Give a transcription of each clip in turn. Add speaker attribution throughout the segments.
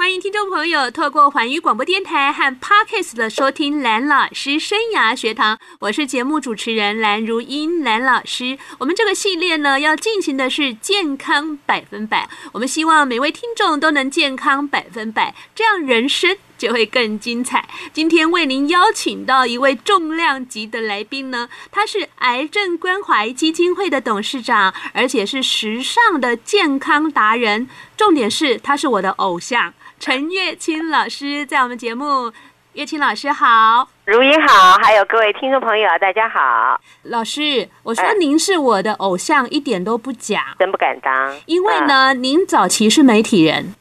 Speaker 1: 欢迎听众朋友透过环宇广播电台和 Podcast 的收听蓝老师生涯学堂，我是节目主持人蓝如英蓝老师。我们这个系列呢，要进行的是健康百分百。我们希望每位听众都能健康百分百，这样人生就会更精彩。今天为您邀请到一位重量级的来宾呢，他是癌症关怀基金会的董事长，而且是时尚的健康达人。重点是，他是我的偶像。陈月清老师在我们节目，月清老师好，
Speaker 2: 如英好，还有各位听众朋友，大家好。
Speaker 1: 老师，我说您是我的偶像，一点都不假，
Speaker 2: 真不敢当。
Speaker 1: 因为呢，嗯、您早期是媒体人，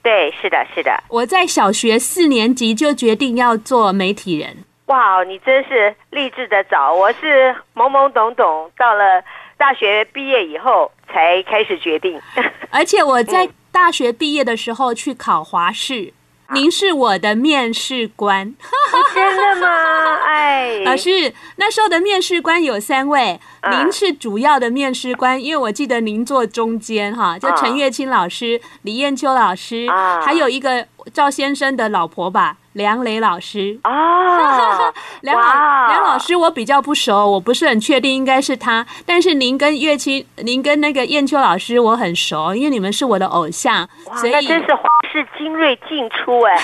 Speaker 2: 对，是的，是的。
Speaker 1: 我在小学四年级就决定要做媒体人。
Speaker 2: 哇，你真是励志的早，我是懵懵懂懂，到了大学毕业以后才开始决定。
Speaker 1: 而且我在、嗯。大学毕业的时候去考华视，您是我的面试官。
Speaker 2: 真的吗？哎，
Speaker 1: 老师，那时候的面试官有三位，您是主要的面试官，因为我记得您坐中间哈，就陈月清老师、李艳秋老师，还有一个赵先生的老婆吧。梁雷老师
Speaker 2: 啊，
Speaker 1: 梁老梁老师我比较不熟，我不是很确定应该是他。但是您跟月卿，您跟那个燕秋老师我很熟，因为你们是我的偶像，所以
Speaker 2: 那真是华视精锐尽出哎。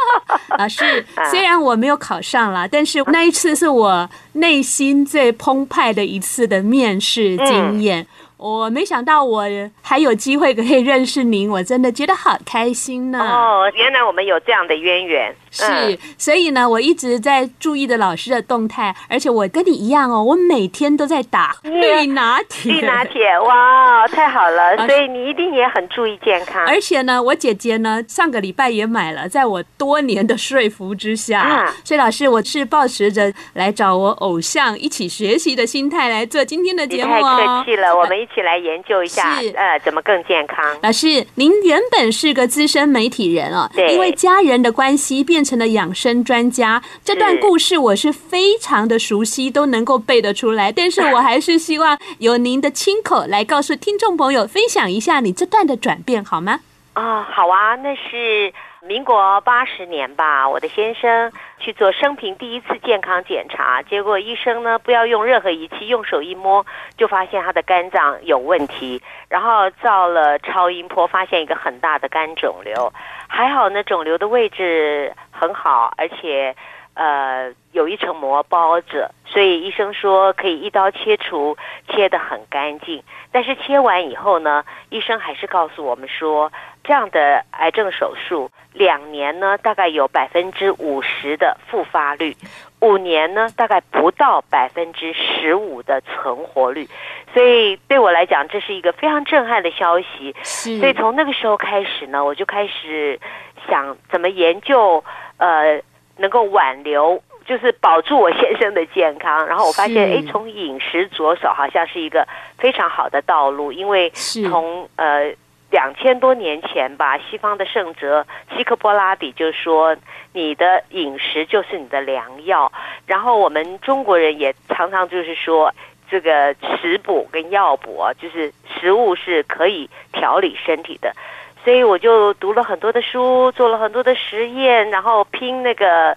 Speaker 1: 老师，虽然我没有考上了，但是那一次是我内心最澎湃的一次的面试经验。嗯我没想到我还有机会可以认识您，我真的觉得好开心呢。
Speaker 2: 哦，原来我们有这样的渊源。
Speaker 1: 是，所以呢，我一直在注意的老师的动态，而且我跟你一样哦，我每天都在打绿拿铁。
Speaker 2: 绿拿铁，哇，太好了！所以你一定也很注意健康。
Speaker 1: 而且呢，我姐姐呢，上个礼拜也买了，在我多年的说服之下，啊、所以老师，我是抱持着来找我偶像一起学习的心态来做今天的节目哦。
Speaker 2: 太客气了，我们一起来研究一下，是呃，怎么更健康。
Speaker 1: 老师，您原本是个资深媒体人哦，
Speaker 2: 对，
Speaker 1: 因为家人的关系变成了养生专家。这段故事我是非常的熟悉，都能够背得出来。但是我还是希望由您的亲口来告诉听众朋友，分享一下你这段的转变，好吗？
Speaker 2: 啊、哦，好啊，那是。民国八十年吧，我的先生去做生平第一次健康检查，结果医生呢，不要用任何仪器，用手一摸就发现他的肝脏有问题，然后照了超音波，发现一个很大的肝肿瘤，还好呢，肿瘤的位置很好，而且呃有一层膜包着，所以医生说可以一刀切除，切得很干净。但是切完以后呢，医生还是告诉我们说，这样的癌症手术两年呢，大概有百分之五十的复发率，五年呢，大概不到百分之十五的存活率。所以对我来讲，这是一个非常震撼的消息。所以从那个时候开始呢，我就开始想怎么研究，呃，能够挽留。就是保住我先生的健康，然后我发现，哎，从饮食着手好像是一个非常好的道路，因为从呃两千多年前吧，西方的圣哲希克波拉底就说，你的饮食就是你的良药，然后我们中国人也常常就是说，这个食补跟药补，就是食物是可以调理身体的，所以我就读了很多的书，做了很多的实验，然后拼那个。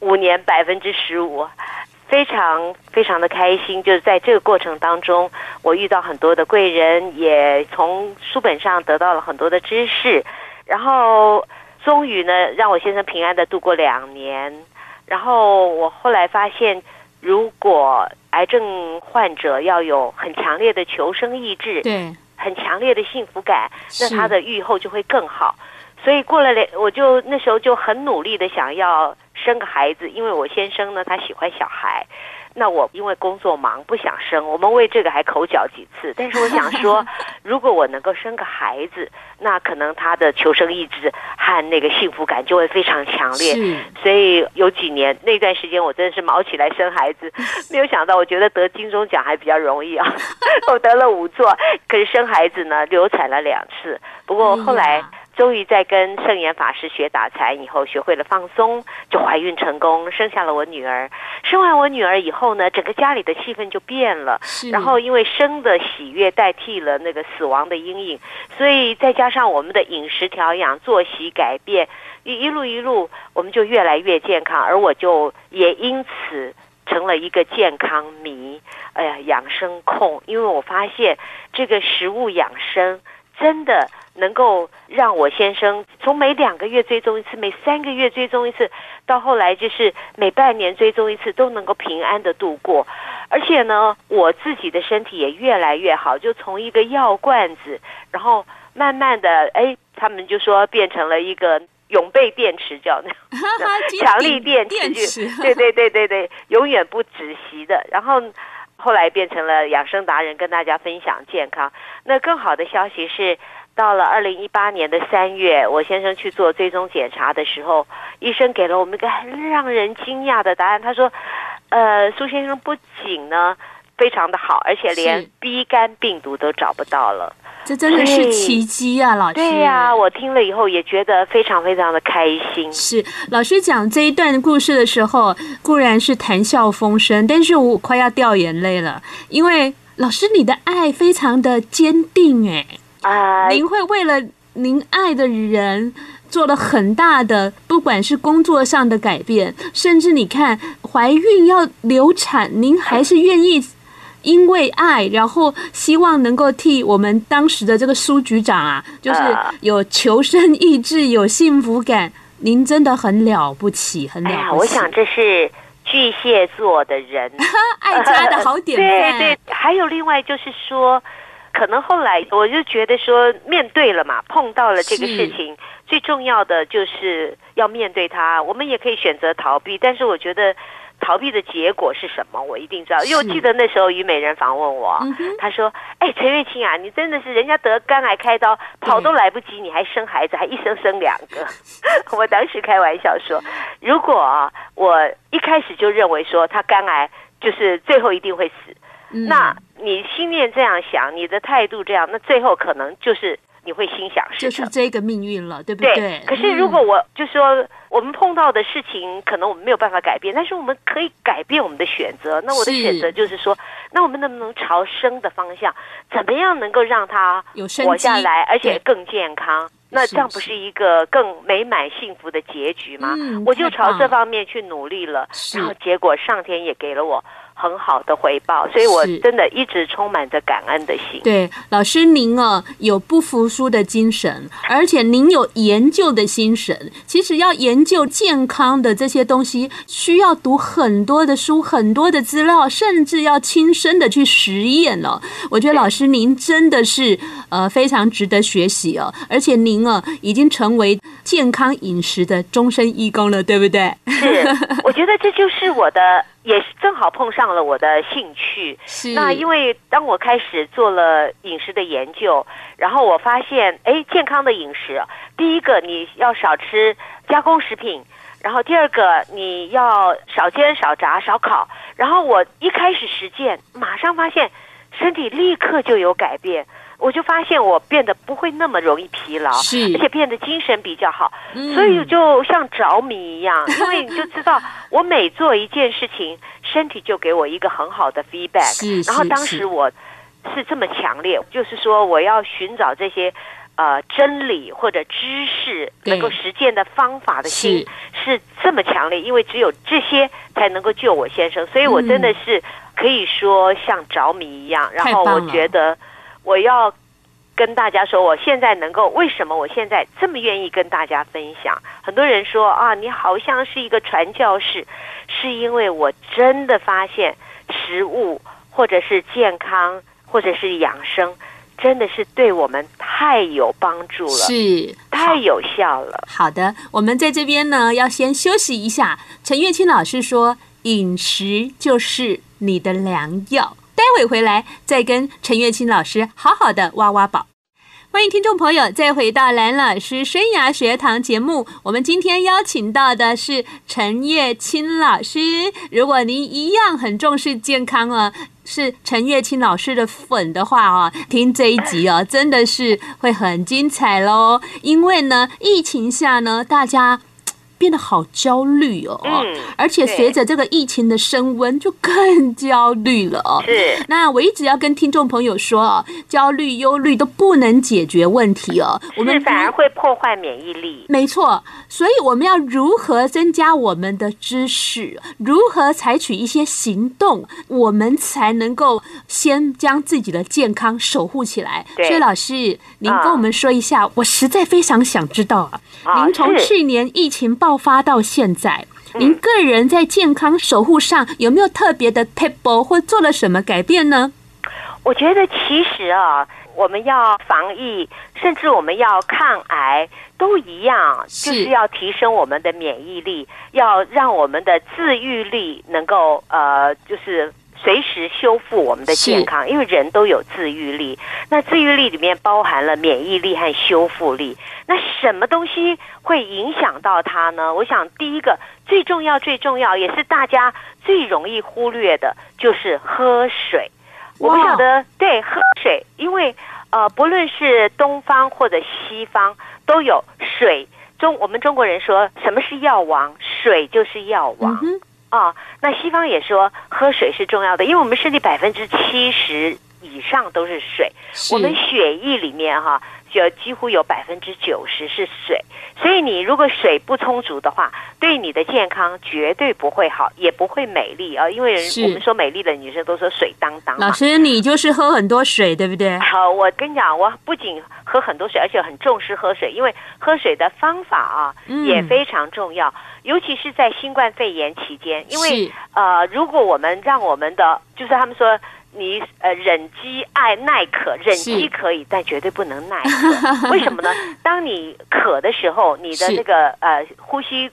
Speaker 2: 五年百分之十五，非常非常的开心。就是在这个过程当中，我遇到很多的贵人，也从书本上得到了很多的知识，然后终于呢，让我先生平安的度过两年。然后我后来发现，如果癌症患者要有很强烈的求生意志，
Speaker 1: 对，
Speaker 2: 很强烈的幸福感，那他的愈后就会更好。所以过了两，我就那时候就很努力的想要。生个孩子，因为我先生呢，他喜欢小孩，那我因为工作忙不想生，我们为这个还口角几次。但是我想说，如果我能够生个孩子，那可能他的求生意志和那个幸福感就会非常强烈。所以有几年那段时间，我真的是卯起来生孩子，没有想到，我觉得得金钟奖还比较容易啊，我得了五座，可是生孩子呢，流产了两次。不过后来。终于在跟圣严法师学打禅以后，学会了放松，就怀孕成功，生下了我女儿。生完我女儿以后呢，整个家里的气氛就变了。然后因为生的喜悦代替了那个死亡的阴影，所以再加上我们的饮食调养、作息改变，一一路一路，我们就越来越健康。而我就也因此成了一个健康迷，哎呀，养生控。因为我发现这个食物养生真的。能够让我先生从每两个月追踪一次，每三个月追踪一次，到后来就是每半年追踪一次，都能够平安的度过。而且呢，我自己的身体也越来越好，就从一个药罐子，然后慢慢的，哎，他们就说变成了一个永备电池，叫那样强力电池，电池对对对对对，永远不止息的。然后后来变成了养生达人，跟大家分享健康。那更好的消息是。到了二零一八年的三月，我先生去做追踪检查的时候，医生给了我们一个很让人惊讶的答案。他说：“呃，苏先生不仅呢非常的好，而且连 B 肝病毒都找不到了。”
Speaker 1: 这真的是奇迹啊，老师！
Speaker 2: 对呀、啊，我听了以后也觉得非常非常的开心。
Speaker 1: 是老师讲这一段故事的时候，固然是谈笑风生，但是我快要掉眼泪了，因为老师你的爱非常的坚定，哎。啊！您会为了您爱的人做了很大的，不管是工作上的改变，甚至你看怀孕要流产，您还是愿意因为爱，然后希望能够替我们当时的这个苏局长啊，就是有求生意志，有幸福感。您真的很了不起，很了不起。哎呀，
Speaker 2: 我想这是巨蟹座的人
Speaker 1: 爱家的好典范。
Speaker 2: 对对，还有另外就是说。可能后来我就觉得说，面对了嘛，碰到了这个事情，最重要的就是要面对它。我们也可以选择逃避，但是我觉得逃避的结果是什么，我一定知道。因为我记得那时候虞美人访问我，他说：“哎，陈月清啊，你真的是人家得肝癌开刀跑都来不及，你还生孩子，还一生生两个。”我当时开玩笑说：“如果我一开始就认为说他肝癌就是最后一定会死。”那你心念这样想，你的态度这样，那最后可能就是你会心想事成，
Speaker 1: 就是这个命运了，对不对？对。
Speaker 2: 可是如果我就说，我们碰到的事情，可能我们没有办法改变，但是我们可以改变我们的选择。那我的选择就是说，那我们能不能朝生的方向，怎么样能够让他活下来，而且更健康？那这样不是一个更美满幸福的结局吗？我就朝这方面去努力了，然后结果上天也给了我。很好的回报，所以我真的一直充满着感恩的心。
Speaker 1: 对，老师您哦，有不服输的精神，而且您有研究的心神。其实要研究健康的这些东西，需要读很多的书，很多的资料，甚至要亲身的去实验了。我觉得老师您真的是呃非常值得学习哦，而且您哦已经成为健康饮食的终身义工了，对不对？
Speaker 2: 是，我觉得这就是我的。也是正好碰上了我的兴趣。是。那因为当我开始做了饮食的研究，然后我发现，哎，健康的饮食，第一个你要少吃加工食品，然后第二个你要少煎、少炸、少烤。然后我一开始实践，马上发现身体立刻就有改变。我就发现我变得不会那么容易疲劳，是，而且变得精神比较好，嗯、所以就像着迷一样，因为你就知道，我每做一件事情，身体就给我一个很好的 feedback。然后当时我是这么强烈，就是说我要寻找这些呃真理或者知识能够实践的方法的心是，是这么强烈，因为只有这些才能够救我先生，所以我真的是可以说像着迷一样，然后我觉得。我要跟大家说，我现在能够为什么我现在这么愿意跟大家分享？很多人说啊，你好像是一个传教士，是因为我真的发现食物或者是健康或者是养生，真的是对我们太有帮助了，是太有效了。
Speaker 1: 好的，我们在这边呢要先休息一下。陈月清老师说，饮食就是你的良药。待会回来再跟陈月清老师好好的挖挖宝。欢迎听众朋友再回到蓝老师生涯学堂节目。我们今天邀请到的是陈月清老师。如果您一样很重视健康啊。是陈月清老师的粉的话啊，听这一集啊，真的是会很精彩喽。因为呢，疫情下呢，大家。变得好焦虑哦，嗯，而且随着这个疫情的升温，就更焦虑了哦。
Speaker 2: 是，
Speaker 1: 那我一直要跟听众朋友说哦，焦虑、忧虑都不能解决问题哦，
Speaker 2: 我们反而会破坏免疫力。
Speaker 1: 没错，所以我们要如何增加我们的知识，如何采取一些行动，我们才能够先将自己的健康守护起来。所以老师，您跟我们说一下，我实在非常想知道啊，您从去年疫情爆爆发到现在，您个人在健康守护上有没有特别的 table 或做了什么改变呢？
Speaker 2: 我觉得其实啊，我们要防疫，甚至我们要抗癌，都一样，就是要提升我们的免疫力，要让我们的自愈力能够呃，就是。随时修复我们的健康，因为人都有自愈力。那自愈力里面包含了免疫力和修复力。那什么东西会影响到它呢？我想第一个最重要、最重要，也是大家最容易忽略的，就是喝水。我不晓得，对，喝水，因为呃，不论是东方或者西方，都有水。中我们中国人说什么是药王？水就是药王。哦，那西方也说喝水是重要的，因为我们身体百分之七十以上都是水，是。我们血液里面哈、啊，就几乎有百分之九十是水，所以你如果水不充足的话，对你的健康绝对不会好，也不会美丽啊。因为我们说美丽的女生都说水当当。
Speaker 1: 老师，你就是喝很多水，对不对？
Speaker 2: 好，我跟你讲，我不仅喝很多水，而且很重视喝水，因为喝水的方法啊也非常重要。嗯尤其是在新冠肺炎期间，因为呃，如果我们让我们的，就是他们说你呃忍饥爱耐渴，忍饥可以，但绝对不能耐渴。为什么呢？当你渴的时候，你的那个呃呼吸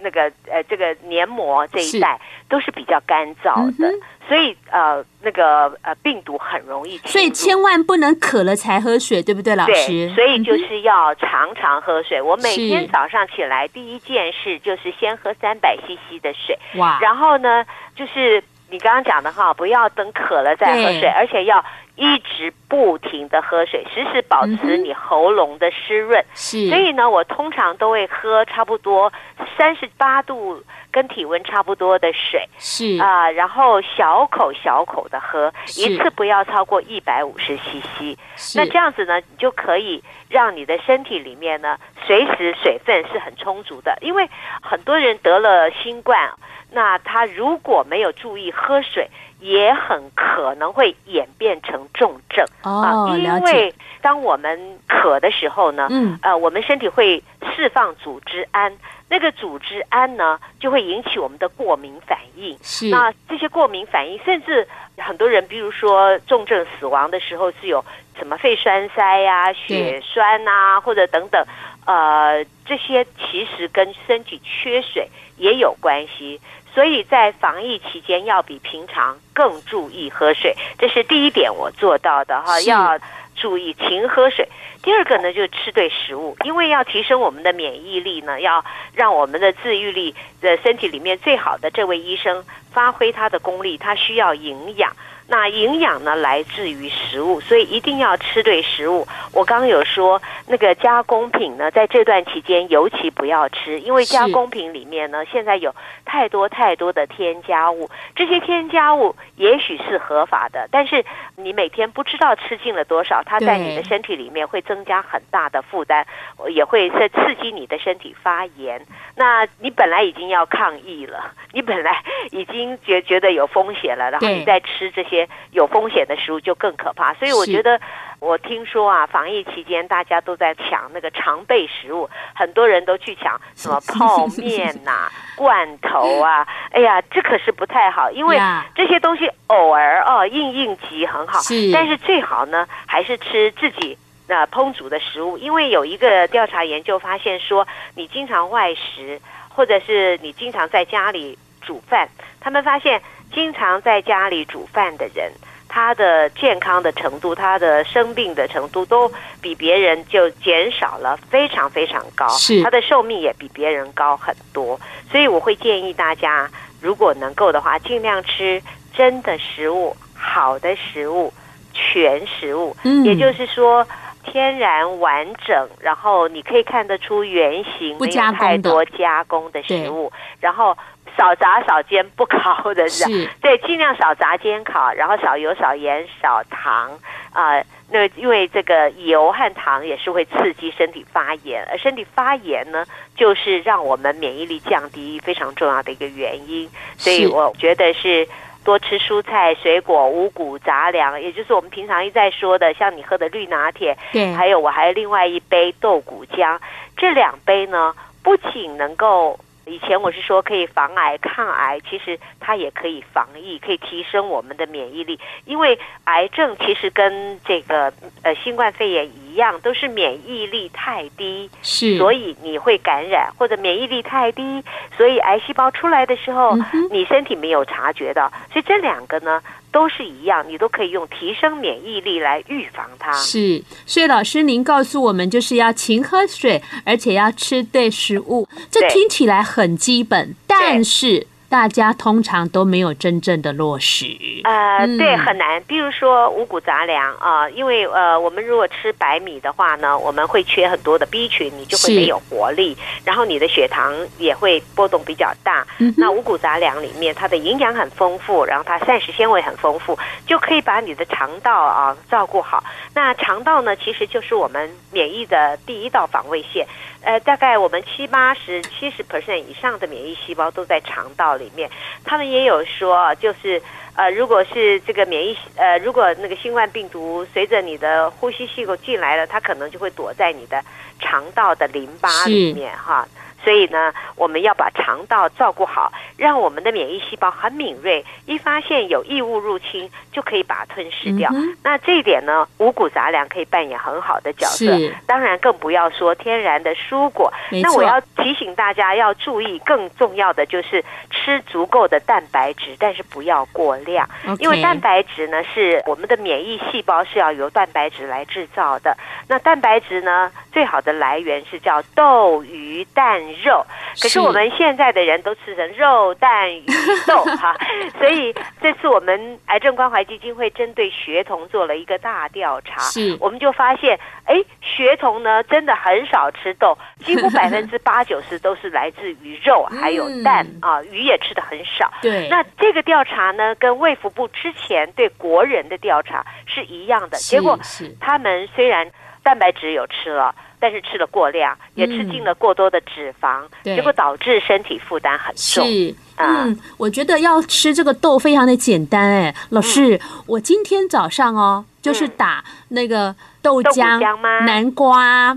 Speaker 2: 那个呃这个黏膜这一带都是比较干燥的。所以呃，那个呃，病毒很容易。
Speaker 1: 所以千万不能渴了才喝水，对不对，老师？
Speaker 2: 对，所以就是要常常喝水。我每天早上起来第一件事就是先喝三百 CC 的水。哇！然后呢，就是你刚刚讲的哈，不要等渴了再喝水，而且要一直不停的喝水，时时保持你喉咙的湿润。是。所以呢，我通常都会喝差不多三十八度。跟体温差不多的水是啊、呃，然后小口小口的喝，一次不要超过一百五十 CC。那这样子呢，你就可以让你的身体里面呢，随时水分是很充足的。因为很多人得了新冠，那他如果没有注意喝水，也很可能会演变成重症
Speaker 1: 哦。
Speaker 2: 因为当我们渴的时候呢，嗯，呃，我们身体会释放组织胺。那个组织胺呢，就会引起我们的过敏反应。是，那这些过敏反应，甚至很多人，比如说重症死亡的时候，是有什么肺栓塞呀、啊、血栓啊，或者等等，呃，这些其实跟身体缺水也有关系。所以在防疫期间，要比平常更注意喝水，这是第一点我做到的哈，要注意勤喝水。第二个呢，就是吃对食物，因为要提升我们的免疫力呢，要让我们的自愈力的身体里面最好的这位医生发挥他的功力，他需要营养。那营养呢，来自于食物，所以一定要吃对食物。我刚刚有说，那个加工品呢，在这段期间尤其不要吃，因为加工品里面呢，现在有太多太多的添加物。这些添加物也许是合法的，但是你每天不知道吃进了多少，它在你的身体里面会增加很大的负担，也会在刺激你的身体发炎。那你本来已经要抗议了，你本来已经觉觉得有风险了，然后你再吃这些。有风险的食物就更可怕，所以我觉得，我听说啊，防疫期间大家都在抢那个常备食物，很多人都去抢 什么泡面呐、啊、罐头啊，哎呀，这可是不太好，因为这些东西偶尔哦应应急很好，但是最好呢还是吃自己那烹煮的食物，因为有一个调查研究发现说，你经常外食，或者是你经常在家里煮饭，他们发现。经常在家里煮饭的人，他的健康的程度，他的生病的程度都比别人就减少了非常非常高，是他的寿命也比别人高很多。所以我会建议大家，如果能够的话，尽量吃真的食物。好的食物，全食物，
Speaker 1: 嗯
Speaker 2: 也就是说天然完整，然后你可以看得出原型，没有太多加工的食物，然后少炸少煎不烤的是。对，尽量少炸煎烤，然后少油少盐少糖啊、呃那因为这个油和糖也是会刺激身体发炎，而身体发炎呢，就是让我们免疫力降低非常重要的一个原因。所以我觉得是多吃蔬菜、水果、五谷杂粮，也就是我们平常一再说的，像你喝的绿拿铁，
Speaker 1: 对，
Speaker 2: 还有我还有另外一杯豆谷浆，这两杯呢，不仅能够。以前我是说可以防癌抗癌，其实它也可以防疫，可以提升我们的免疫力。因为癌症其实跟这个呃新冠肺炎一样，都是免疫力太低，
Speaker 1: 是，
Speaker 2: 所以你会感染，或者免疫力太低，所以癌细胞出来的时候
Speaker 1: 嗯，
Speaker 2: 你身体没有察觉到。所以这两个呢都是一样，你都可以用提升免疫力来预防它。
Speaker 1: 是，所以老师您告诉我们，就是要勤喝水，而且要吃对食物。
Speaker 2: 这
Speaker 1: 听起来很基本，但是大家通常都没有真正的落实。
Speaker 2: 呃，
Speaker 1: 嗯
Speaker 2: 对，很难。比如说五谷杂粮啊、呃，因为呃，我们如果吃白米的话呢，我们会缺很多的 B 群，你就
Speaker 1: 会
Speaker 2: 没有活力，然后你的血糖也会波动比较大。
Speaker 1: 嗯
Speaker 2: 那五谷杂粮里面，它的营养很丰富，然后它膳食纤维很丰富，就可以把你的肠道啊照顾好。那肠道呢，其实就是我们免疫的第一道防卫线。呃，大概我们七八十、七十 percent 以上的免疫细胞都在肠道里面。他们也有说，就是呃，如果是这个免疫呃，如果那个新冠病毒随着你的呼吸系统进来了，它可能就会躲在你的肠道的淋巴里面哈。所以呢，我们要把肠道照顾好，让我们的免疫细胞很敏锐，一发现有异物入侵，就可以把它吞噬掉。
Speaker 1: 嗯
Speaker 2: 那这一点呢，五谷杂粮可以扮演很好的角色
Speaker 1: 是。
Speaker 2: 当然，更不要说天然的蔬果。那我要提醒大家要注意，更重要的就是吃足够的蛋白质，但是不要过量。因为蛋白质呢，是我们的免疫细胞是要由蛋白质来制造的。那蛋白质呢，最好的来源是叫豆、鱼、蛋、肉。可是我们现在的人都吃成肉、蛋、鱼、豆 哈，所以这次我们癌症关怀基金会针对学童做了一个大调查，
Speaker 1: 是
Speaker 2: 我们就发现，哎，学童呢真的很少吃豆，几乎百分之八九十都是来自于肉 还有蛋、
Speaker 1: 嗯
Speaker 2: 啊，鱼也吃的很少。
Speaker 1: 对，
Speaker 2: 那这个调查呢，跟卫福部之前对国人的调查是一样的。结果他们虽然蛋白质有吃了，但是吃了过量，也吃进了过多的脂肪，
Speaker 1: 对
Speaker 2: 结果导致身体负担很重。
Speaker 1: 是，
Speaker 2: 啊
Speaker 1: 嗯，我觉得要吃这个豆非常的简单哎，老师，我今天早上哦，就是打那个豆
Speaker 2: 豆浆、吗
Speaker 1: 南瓜，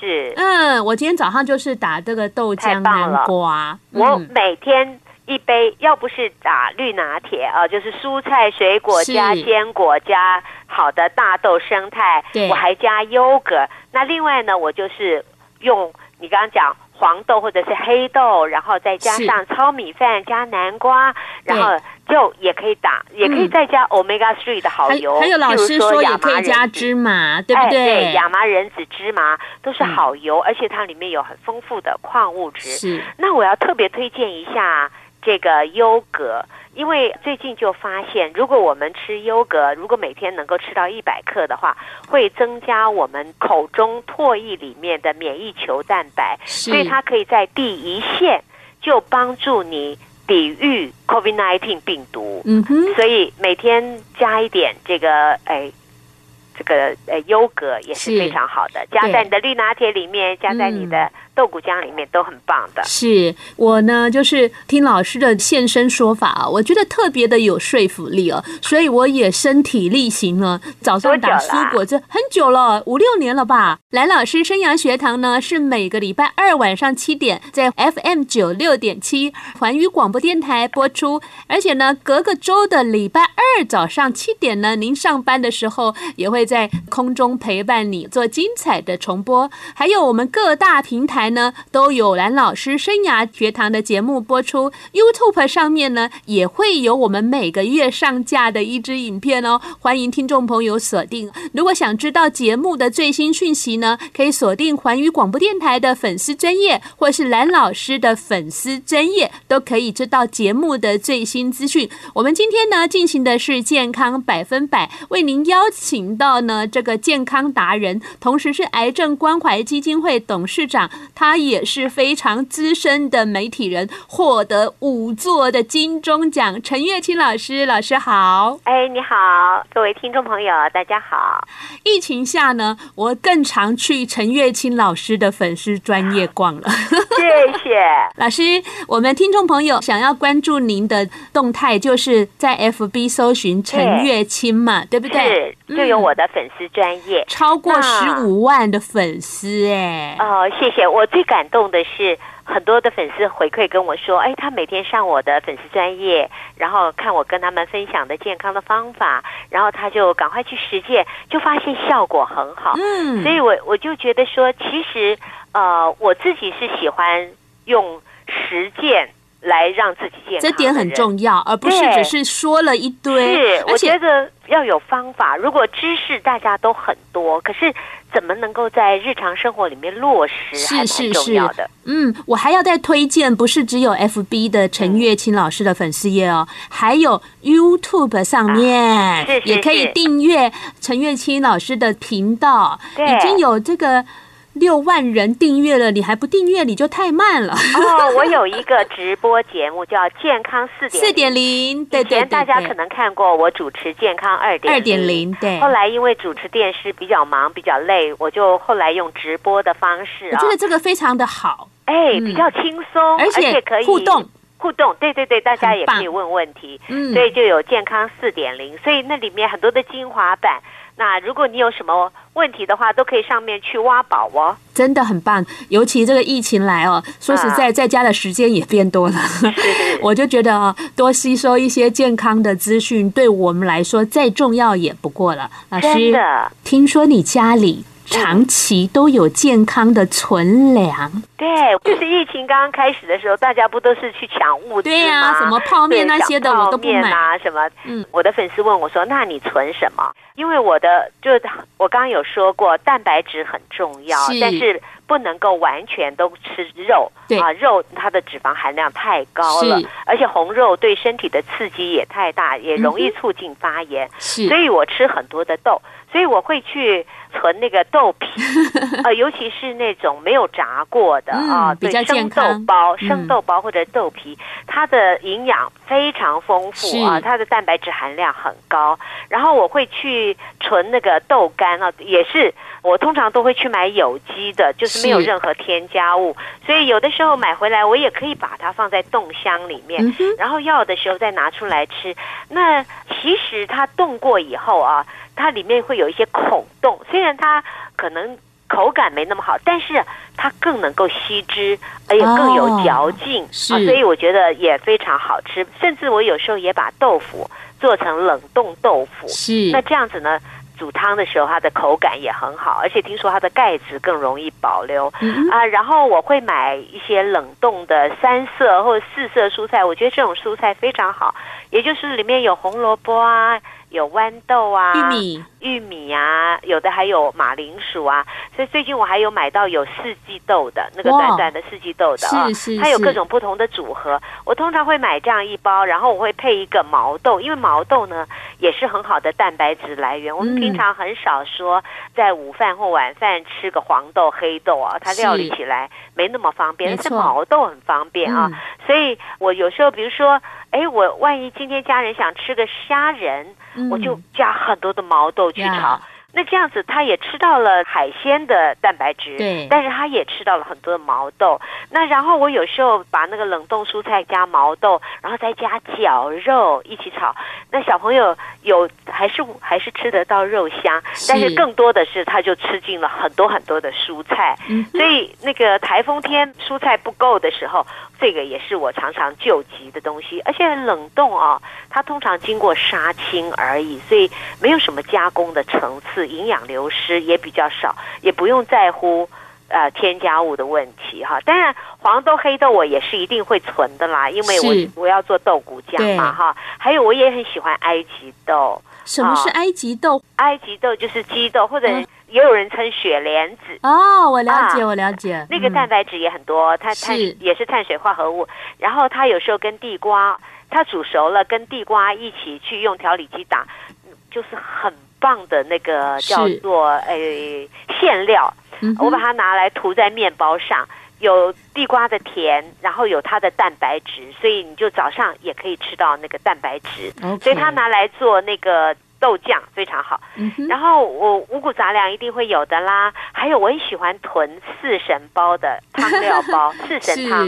Speaker 2: 是，
Speaker 1: 嗯，我今天早上就是打这个豆
Speaker 2: 浆、
Speaker 1: 南瓜，
Speaker 2: 我
Speaker 1: 嗯。
Speaker 2: 每天一杯，要不是打绿拿铁啊，就是蔬菜水果加坚果加好的大豆生
Speaker 1: 态，
Speaker 2: 我还加优格。那另外呢，我就是用你刚刚讲黄豆或者是黑豆，然后再加上糙米饭加南瓜，然后就也可以打，也可以再加 omega three 的好
Speaker 1: 还
Speaker 2: 油，
Speaker 1: 还有老
Speaker 2: 师说
Speaker 1: 说也
Speaker 2: 亚麻
Speaker 1: 可以加芝麻，对不
Speaker 2: 哎、
Speaker 1: 对？
Speaker 2: 对，亚麻仁子、芝麻都是好油，而且它里面有很丰富的矿物质。
Speaker 1: 是。
Speaker 2: 那我要特别推荐一下这个优格，因为最近就发现，如果我们吃优格，如果每天能够吃到一百克的话，会增加我们口中唾液里面的免疫球蛋白，所以它可以在第一线就帮助你抵御 COVID-19 病毒。
Speaker 1: 嗯哼，
Speaker 2: 所以每天加一点这个哎，这个呃优格也是
Speaker 1: 是。
Speaker 2: 非常好的，加在你的绿拿铁里面，加在你的豆鼓浆里面都很棒的。
Speaker 1: 是我呢，就是听老师的现身说法啊，我觉得特别的有说服力哦，所以我也身体力行了，早上打蔬果这很久了，五六年了吧。蓝老师生涯学堂呢，是每个礼拜二晚上七点在 FM 九六点七环宇广播电台播出，而且呢，隔个周的礼拜二早上七点呢，您上班的时候也会在空中陪伴你做精彩的重播，还有我们各大平台。呢都有蓝老师生涯学堂的节目播出，YouTube 上面呢也会有我们每个月上架的一支影片哦，欢迎听众朋友锁定。如果想知道节目的最新讯息呢，可以锁定环宇广播电台的粉丝专业，或是蓝老师的粉丝专业，都可以知道节目的最新资讯。我们今天呢进行的是健康百分百，为您邀请到呢这个健康达人，同时是癌症关怀基金会董事长，他也是非常资深的媒体人，获得五座的金钟奖，陈月清老师，老师好。
Speaker 2: 哎，你好，各位听众朋友，大家好。
Speaker 1: 疫情下呢，我更常去陈月清老师的粉丝专业逛了。
Speaker 2: 谢谢
Speaker 1: 老师。我们听众朋友想要关注您的动态，就是在 FB 搜寻陈月清嘛，对，对不对？
Speaker 2: 是，就有我的粉丝专业，
Speaker 1: 嗯，超过十五万的粉丝哎。
Speaker 2: 哦，谢谢。我最感动的是。很多的粉丝回馈跟我说，哎，他每天上我的粉丝专业，然后看我跟他们分享的健康的方法，然后他就赶快去实践，就发现效果很好。嗯，所以我我就觉得说，其实呃，我自己是喜欢用实践。来让自己健康，
Speaker 1: 这点很重要，而不是只是说了一堆。
Speaker 2: 是，我觉得要有方法。如果知识大家都很多，可是怎么能够在日常生活里面落实，还蛮重要的。是是是。
Speaker 1: 嗯，我还要再推荐，不是只有 FB 的陈月清老师的粉丝页哦，还有 YouTube 上面，也可以订阅陈月清老师的频道，已经有这个。六万人订阅了，你还不订阅，你就太慢了。
Speaker 2: 哦，我有一个直播节目叫《健康四点
Speaker 1: 四点零》，对对对，
Speaker 2: 大家可能看过我主持《健康二点
Speaker 1: 二点零》。对，
Speaker 2: 后来因为主持电视比较忙，比较累，我就后来用直播的方式。
Speaker 1: 我觉得这个非常的好，
Speaker 2: 哎，比较轻松，而且可以
Speaker 1: 互动
Speaker 2: 互动。对对对，大家也可以问问题。嗯，所以就有《健康四点零》，所以那里面很多的精华版。那如果你有什么问题的话，都可以上面去挖宝哦，
Speaker 1: 真的很棒。尤其这个疫情来哦，说实在，在家的时间也变多了，我就觉得哦，多吸收一些健康的资讯，对我们来说再重要也不过了。老师，听说你家里长期都有健康的存粮？
Speaker 2: 对，就是疫情刚刚开始的时候，大家不都是去抢物资吗？
Speaker 1: 对呀，什么泡面那些的我都不买
Speaker 2: 啊，什么？嗯，我的粉丝问我说：“那你存什么？”因为我的就我刚刚有说过，蛋白质很重要，是但是不能够完全都吃肉。对啊，肉它的脂肪含量太高了，而且红肉对身体的刺激也太大，也容易促进发炎。是，所以我吃很多的豆，所以我会去存那个豆皮，呃，尤其是那种没有炸过的、嗯、啊，
Speaker 1: 比较健康。
Speaker 2: 生豆包、生豆包或者豆皮，嗯、它的营养非常丰富啊，它的蛋白质含量很高。然后我会去存那个豆干啊，也是我通常都会去买有机的，就是没有任何添加物。所以有的时候买回来，我也可以把它放在冻箱里面，嗯、然后要的时候再拿出来吃。那其实它冻过以后啊，它里面会有一些孔洞，虽然它可能口感没那么好，但是它更能够吸汁，而且更有嚼劲，啊。所以我觉得也非常好吃。甚至我有时候也把豆腐。做成冷冻豆腐，是那这样子呢？煮汤的时候，它的口感也很好，而且听说它的钙质更容易保留、嗯、啊。然后我会买一些冷冻的三色或者四色蔬菜，我觉得这种蔬菜非常好，也就是里面有红萝卜啊。有豌豆啊，玉米、玉米啊，有的还有马铃薯啊，所以最近我还有买到有四季豆的那个短短的四季豆的啊，它有各种不同的组合。我通常会买这样一包，然后我会配一个毛豆，因为毛豆呢也是很好的蛋白质来源。我们平常很少说在午饭或晚饭吃个黄豆、黑豆啊，它料理起来没那么方便，但是毛豆很方便啊。所以我有时候比如说。哎，我万一今天家人想吃个虾仁，嗯、我就加很多的毛豆去炒。那这样子，他也吃到了海鲜的蛋白质，对，但是他也吃到了很多的毛豆。那然后我有时候把那个冷冻蔬菜加毛豆，然后再加绞肉一起炒。那小朋友有还是还是吃得到肉香，是但是更多的是他就吃进了很多很多的蔬菜。嗯，所以那个台风天蔬菜不够的时候，这个也是我常常救急的东西。而且冷冻啊，它通常经过杀青而已，所以没有什么加工的层次。营养流失也比较少，也不用在乎呃添加物的问题哈。当然，黄豆、黑豆我也是一定会存的啦，因为我我要做豆谷酱嘛哈。还有，我也很喜欢埃及豆。
Speaker 1: 什么是埃及豆？
Speaker 2: 埃及豆就是鸡豆，或者也有人称雪莲子。
Speaker 1: 哦，我了解，我了解。
Speaker 2: 那个蛋白质也很多，它碳也是碳水化合物。然后它有时候跟地瓜，它煮熟了跟地瓜一起去用调理机打，就是很棒的那个叫做诶馅料。我把它拿来涂在面包上，有地瓜的甜，然后有它的蛋白质，所以你就早上也可以吃到那个蛋白质。所以它拿来做那个豆酱非常好。嗯、然后我五谷杂粮一定会有的啦，还有我很喜欢囤四神包的汤料包，四神汤，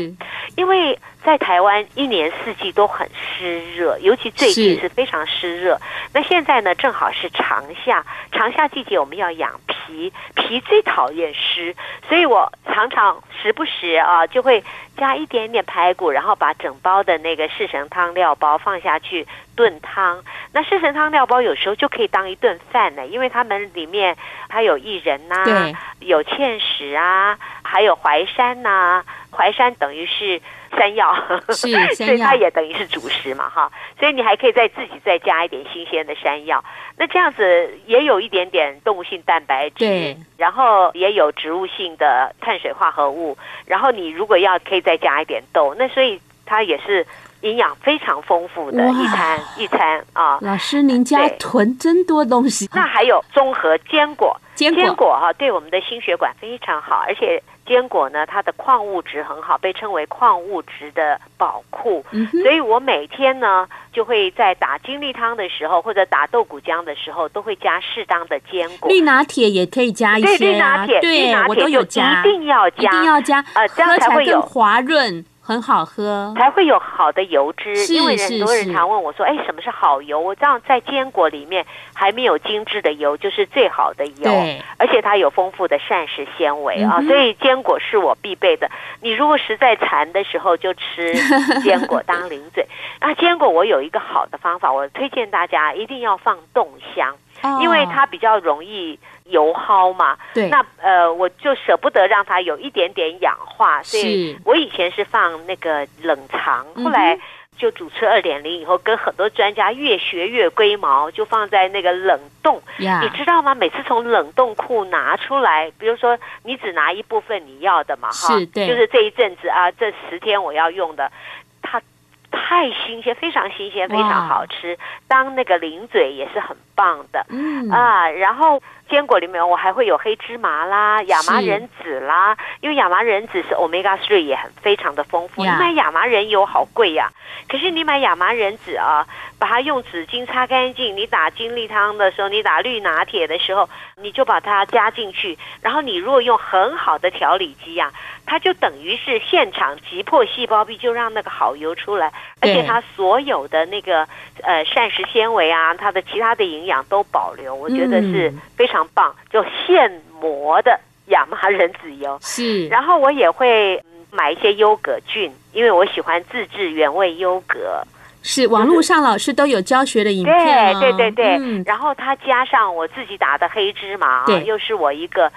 Speaker 2: 因为。在台湾一年四季都很湿热，尤其最近是非常湿热。那现在呢，正好是长夏，长夏季节我们要养脾，脾最讨厌湿，所以我常常时不时啊就会加一点点排骨，然后把整包的那个四神汤料包放下去炖汤。那四神汤料包有时候就可以当一顿饭呢，因为它们里面还有薏仁呐、啊，有芡实啊，还有淮山呐、啊，淮山等于是。山药，是 山药。所以它也等于是主食嘛，哈，所以你还可以再自己再加一点新鲜的山药，那这样子也有一点点动物性蛋白质，对，然后也有植物性的碳水化合物，然后你如果要可以再加一点豆，那所以它也是营养非常丰富的一餐一餐啊。
Speaker 1: 老师，您家囤真多东西，
Speaker 2: 那还有综合坚果，坚果哈，对我们的心血管非常好，而且。坚果呢，它的矿物质很好，被称为矿物质的宝库。嗯、所以我每天呢，就会在打精力汤的时候，或者打豆谷浆的时候，都会加适当的坚果。
Speaker 1: 绿拿铁也可以加一些啊，对，绿拿铁，对，绿拿铁我都有加，一定要加，一定要加，呃，这样才会有滑润。很好喝，
Speaker 2: 才会有好的油脂。因为很多人常问我说：“哎，什么是好油？”我这样在坚果里面还没有精致的油，就是最好的油。而且它有丰富的膳食纤维啊，所以坚果是我必备的。你如果实在馋的时候，就吃 坚果当零嘴。那，坚果我有一个好的方法，我推荐大家一定要放冻箱，因为它比较容易。油耗嘛，对，那呃，我就舍不得让它有一点点氧化，所以我以前是放那个冷藏，后来就主持二点零以后，跟很多专家越学越龟毛，就放在那个冷冻。你知道吗？每次从冷冻库拿出来，比如说你只拿一部分你要的嘛，哈，就是这一阵子啊，这十天我要用的，它太新鲜，非常新鲜，非常好吃，当那个零嘴也是很棒的，嗯啊，然后。坚果里面我还会有黑芝麻啦、亚麻仁籽啦，因为亚麻仁籽是 omega three 也很非常的丰富。你买亚麻仁油好贵呀，可是你买亚麻仁籽啊，把它用纸巾擦干净，你打精力汤的时候，你打绿拿铁的时候，你就把它加进去，然后你如果用很好的调理机啊，它就等于是现场击破细胞壁，就让那个好油出来，而且它所有的那个呃膳食纤维啊，它的其他的营养都保留，我觉得是非常。棒，就现磨的亚麻仁籽油是，然后我也会买一些优格菌，因为我喜欢自制原味优格。
Speaker 1: 是网络上老师都有教学的影片，
Speaker 2: 对对对对。嗯、然后它加上我自己打的黑芝麻，对，又是我一个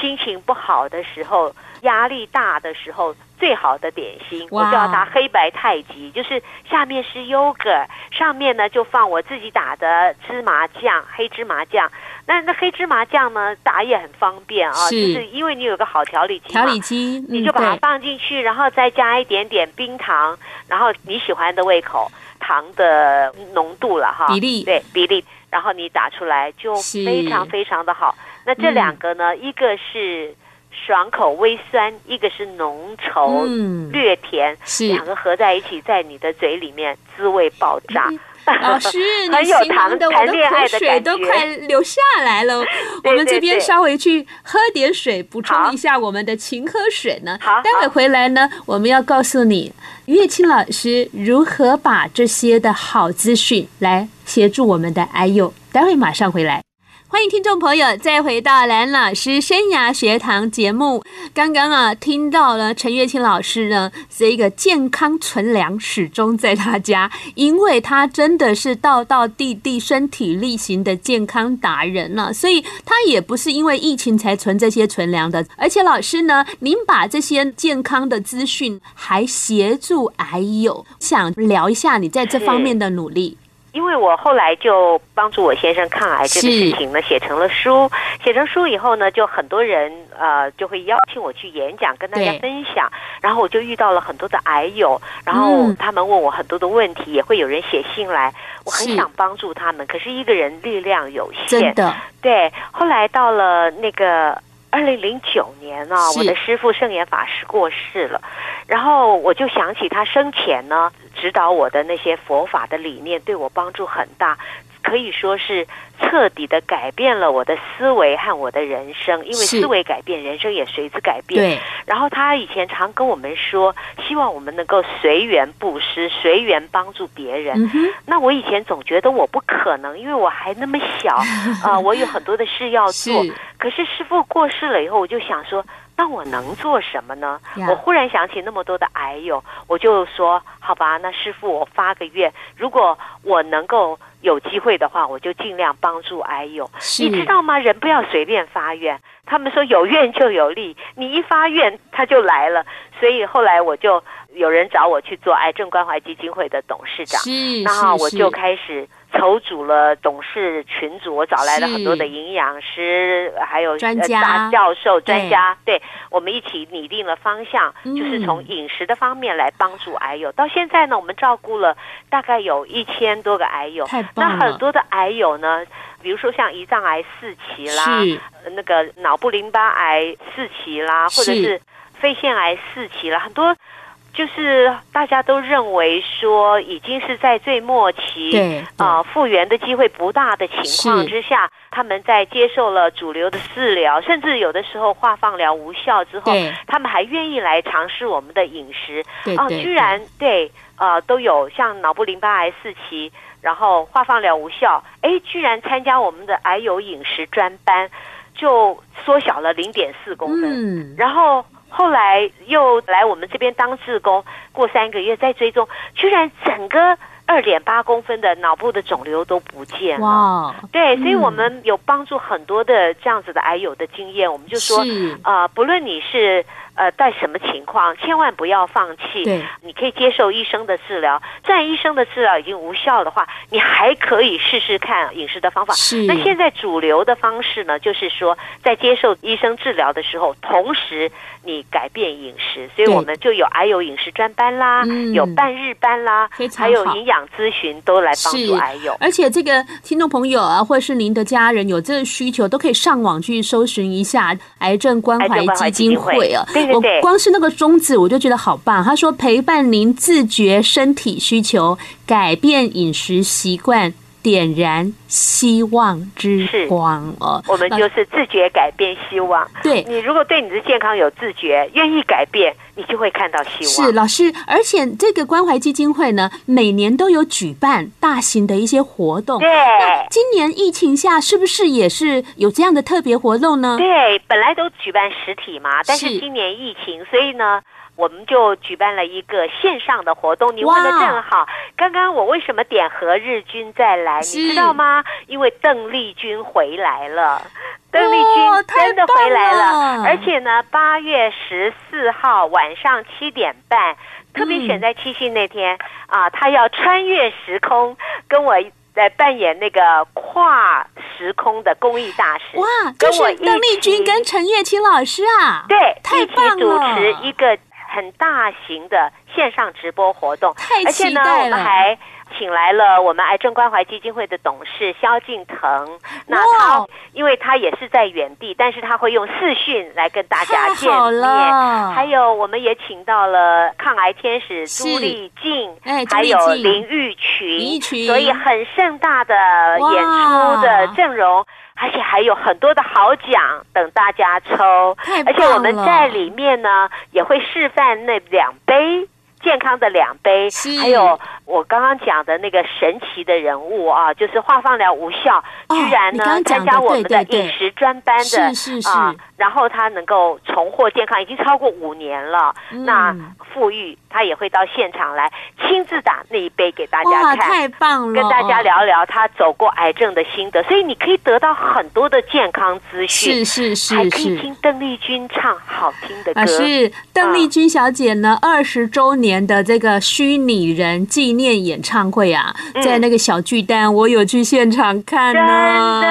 Speaker 2: 心情不好的时候、压力大的时候最好的点心。我叫它黑白太极，就是下面是优格，上面呢就放我自己打的芝麻酱，黑芝麻酱。那那黑芝麻酱呢，打也很方便啊，是就是因为你有个好调理机，
Speaker 1: 调理机，
Speaker 2: 你就把它放进去，然后再加一点点冰糖，然后你喜欢的胃口糖的浓度了哈，比例对比例，然后你打出来就非常非常的好。那这两个呢，嗯、一个是爽口微酸，一个是浓稠、嗯、略甜，是两个合在一起，在你的嘴里面滋味爆炸。嗯
Speaker 1: 老师，你形容的我的口水都快流下来了。我们这边稍微去喝点水，补充一下我们的勤喝水呢。好，待会回来呢，我们要告诉你月清老师如何把这些的好资讯来协助我们的癌友。待会马上回来。欢迎听众朋友再回到蓝老师生涯学堂节目。刚刚啊，听到了陈月清老师呢，这个健康存粮始终在他家，因为他真的是道道地地、身体力行的健康达人呢、啊，所以他也不是因为疫情才存这些存粮的。而且老师呢，您把这些健康的资讯还协助癌友，想聊一下你在这方面的努力。
Speaker 2: 因为我后来就帮助我先生抗癌这个事情呢，写成了书。写成书以后呢，就很多人呃就会邀请我去演讲，跟大家分享。然后我就遇到了很多的癌友，然后他们问我很多的问题，也会有人写信来。我很想帮助他们，可是一个人力量有限。
Speaker 1: 真的。
Speaker 2: 对。后来到了那个二零零九年呢，我的师父圣严法师过世了，然后我就想起他生前呢。指导我的那些佛法的理念对我帮助很大，可以说是彻底的改变了我的思维和我的人生。因为思维改变，人生也随之改变。对。然后他以前常跟我们说，希望我们能够随缘布施，随缘帮助别人。嗯。那我以前总觉得我不可能，因为我还那么小 啊，呃，我有很多的事要做。是。可是师傅过世了以后，我就想说。那我能做什么呢我忽然想起那么多的癌友，我就说：好吧，那师傅，我发个愿，如果我能够有机会的话，我就尽量帮助癌友。你知道吗？人不要随便发愿。他们说有愿就有力，你一发愿他就来了。所以后来我就有人找我去做癌症关怀基金会的董事长，然后我就开始。筹组了董事群组，我找来了很多的营养师，还有专家、教授、专家，对，我们一起拟定了方向，嗯、就是从饮食的方面来帮助癌友。到现在呢，我们照顾了大概有一千多个癌友，那很多的癌友呢，比如说像胰脏癌四期啦，那个脑部淋巴癌四期啦，或者是肺腺癌四期啦，很多。就是大家都认为说，已经是在最末期，啊，复原的机会不大的情况之下，他们在接受了主流的治疗，甚至有的时候化放疗无效之后，他们还愿意来尝试我们的饮食。啊，居然对，呃，都有像脑部淋巴癌四期，然后化放疗无效，哎，居然参加我们的癌友饮食专班，就缩小了零点四公分，嗯，然后。后来又来我们这边当志工，过三个月再追踪，居然整个二点八公分的脑部的肿瘤都不见了。哇！对，所以我们有帮助很多的这样子的癌友的经验，我们就说，呃，不论你是。呃，在什么情况，千万不要放弃。对，你可以接受医生的治疗。在医生的治疗已经无效的话，你还可以试试看饮食的方法。是。那现在主流的方式呢，就是说，在接受医生治疗的时候，同时你改变饮食。所以我们就有癌友饮食专班啦，有半日班啦，还有营养咨询都来帮助癌友。
Speaker 1: 而且这个听众朋友啊，或者是您的家人有这个需求，都可以上网去搜寻一下癌症关怀基金会啊。我光是那个宗旨，我就觉得好棒。他说，陪伴您自觉身体需求，改变饮食习惯，点燃希望之光。哦，
Speaker 2: 我们就是自觉改变希望。对，你如果对你的健康有自觉，愿意改变，你就会看到希望。
Speaker 1: 是老师，而且这个关怀基金会呢，每年都有举办大型的一些活动。
Speaker 2: 对，
Speaker 1: 那今年疫情下，是不是也是有这样的特别活动呢？
Speaker 2: 对，本来都举办实体嘛，但是今年疫情，所以呢。我们就举办了一个线上的活动，你问的正好。刚刚我为什么点何日君再来，你知道吗？因为邓丽君回来了，邓丽君真的回来了，而且呢，八月十四号晚上七点半，特别选在七夕那天啊，他要穿越时空，跟我在扮演那个跨时空的公益大使。
Speaker 1: 哇，就是邓丽君跟陈月清老师啊，
Speaker 2: 对，太棒了，一起主持一个。很大型的线上直播活动，而且呢，我们还请来了我们癌症关怀基金会的董事萧敬腾。那他，因为他也是在远地，但是他会用视讯来跟大家见面。还有，我们也请到了抗癌天使朱丽静，还有林玉群，所以很盛大的演出的阵容。而且还有很多的好奖等大家抽，而且我们在里面呢也会示范那两杯健康的两杯，还有我刚刚讲的那个神奇的人物啊，就是化放疗无效，
Speaker 1: 哦
Speaker 2: 居然呢
Speaker 1: 刚刚
Speaker 2: 参加我们的饮食专班的
Speaker 1: 是是是
Speaker 2: 啊，然后他能够重获健康，已经超过五年了。
Speaker 1: 嗯
Speaker 2: 那富裕他也会到现场来亲自打那一杯给大家，看。
Speaker 1: 太棒了！
Speaker 2: 跟大家聊聊他走过癌症的心得，所以你可以得到很多的健康资讯，
Speaker 1: 是是
Speaker 2: 还
Speaker 1: 是还。
Speaker 2: 可以听邓丽君唱好听的歌。
Speaker 1: 啊，是邓丽君小姐呢，二十周年的这个虚拟人纪念演唱会啊，
Speaker 2: 嗯。
Speaker 1: 在那个小巨蛋，我有去现场看呢。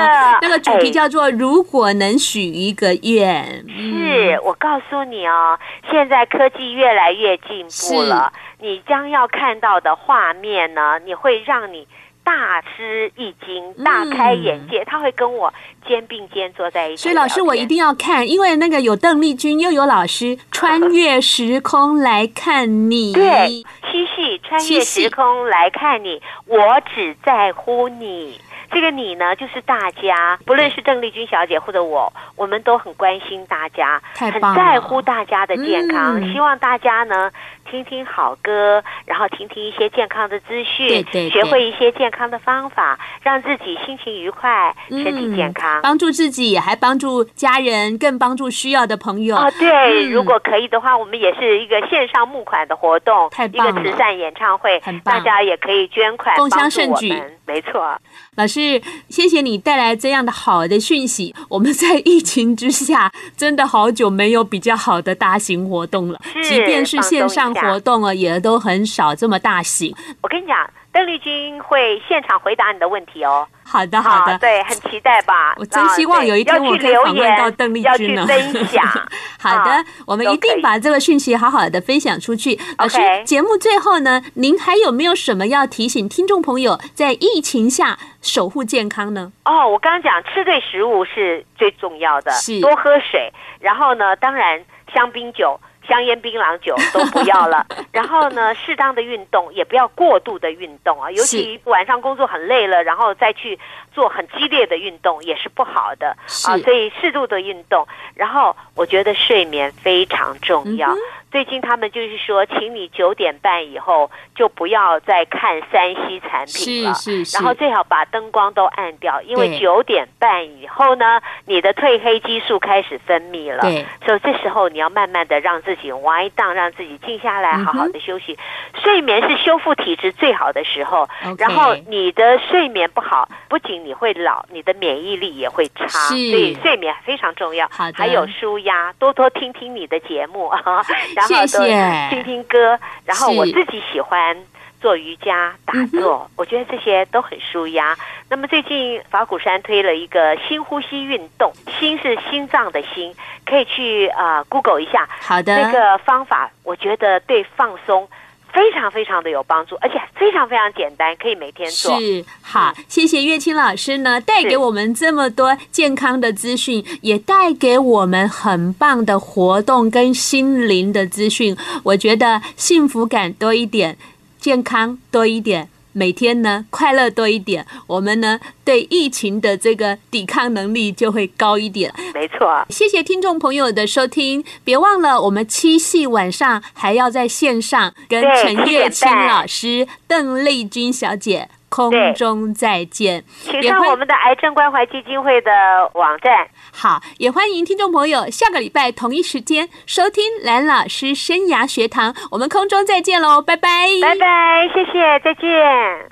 Speaker 1: 那个主题叫做“如果能许一个愿”，
Speaker 2: 是我告诉你哦，现在科技越来越进步了，你将要看到的画面呢，你会让你大吃一惊、大开眼界。他会跟我肩并肩坐在一起。
Speaker 1: 所以老师，我一定要看，因为那个有邓丽君，又有老师穿越时空来看你。
Speaker 2: 对，七夕穿越时空来看你，我只在乎你。这个你呢，就是大家，不论是邓丽君小姐或者我，我们都很关心大家，很在乎大家的健康，
Speaker 1: 嗯、
Speaker 2: 希望大家呢听听好歌，然后听听一些健康的资讯，
Speaker 1: 对对对。
Speaker 2: 学会一些健康的方法，让自己心情愉快，
Speaker 1: 嗯、
Speaker 2: 身体健康，
Speaker 1: 帮助自己，还帮助家人，更帮助需要的朋友。
Speaker 2: 哦，对、嗯，如果可以的话，我们也是一个线上募款的活动，
Speaker 1: 太棒了，
Speaker 2: 一个慈善演唱会，
Speaker 1: 很棒，
Speaker 2: 大家也可以捐款，
Speaker 1: 共襄盛举，
Speaker 2: 没错。
Speaker 1: 老师，谢谢你带来这样的好的讯息。我们在疫情之下，真的好久没有比较好的大型活动了，即便是线上活动啊，也都很少这么大型。
Speaker 2: 我跟你讲，邓丽君会现场回答你的问题哦。
Speaker 1: 好的，好的，
Speaker 2: 好对，很期待吧？
Speaker 1: 我真希望有一天我可以访问到邓丽君呢。
Speaker 2: 分享。
Speaker 1: 好的，我们一定把这个讯息好好的分享出去。老师，节目最后呢，您还有没有什么要提醒听众朋友，在疫情下守护健康呢？
Speaker 2: 哦，我刚刚讲吃对食物是最重要的，
Speaker 1: 是
Speaker 2: 多喝水，然后呢，当然香槟酒。香烟槟榔酒都不要了，然后呢，适当的运动也不要过度的运动啊，尤其晚上工作很累了，然后再去做很激烈的运动也是不好的啊，所以适度的运动，然后我觉得睡眠非常重要。嗯最近他们就是说，请你九点半以后就不要再看山西产品了，
Speaker 1: 是是是，
Speaker 2: 然后最好把灯光都暗掉，因为九点半以后呢，你的褪黑激素开始分泌了，
Speaker 1: 对，
Speaker 2: 所以这时候你要慢慢的让自己 wind down，让自己静下来，好好的休息。嗯、睡眠是修复体质最好的时候，okay, 然后你的睡眠不好，不仅你会老，你的免疫力也会差，所以睡眠非常重要。还有舒压，多多听听你的节目。啊。
Speaker 1: 谢谢。
Speaker 2: 听听歌，然后我自己喜欢做瑜伽、打坐，我觉得这些都很舒压。那么最近法鼓山推了一个新呼吸运动，心是心脏的心，可以去啊、呃、Google 一下。
Speaker 1: 好的，
Speaker 2: 那个方法我觉得对放松。非常非常的有帮助，而且非常非常简单，可以每天做。
Speaker 1: 是好，谢谢月清老师呢，带给我们这么多健康的资讯，也带给我们很棒的活动跟心灵的资讯。我觉得幸福感多一点，健康多一点。每天呢，快乐多一点，我们呢对疫情的这个抵抗能力就会高一点。
Speaker 2: 没错，
Speaker 1: 谢谢听众朋友的收听，别忘了我们七夕晚上还要在线上跟陈月清老师、邓丽君小姐空中再见。
Speaker 2: 请上我们的癌症关怀基金会的网站。
Speaker 1: 好，也欢迎听众朋友下个礼拜同一时间收听蓝老师生涯学堂，我们空中再见喽，拜拜，
Speaker 2: 拜拜，谢谢，再见。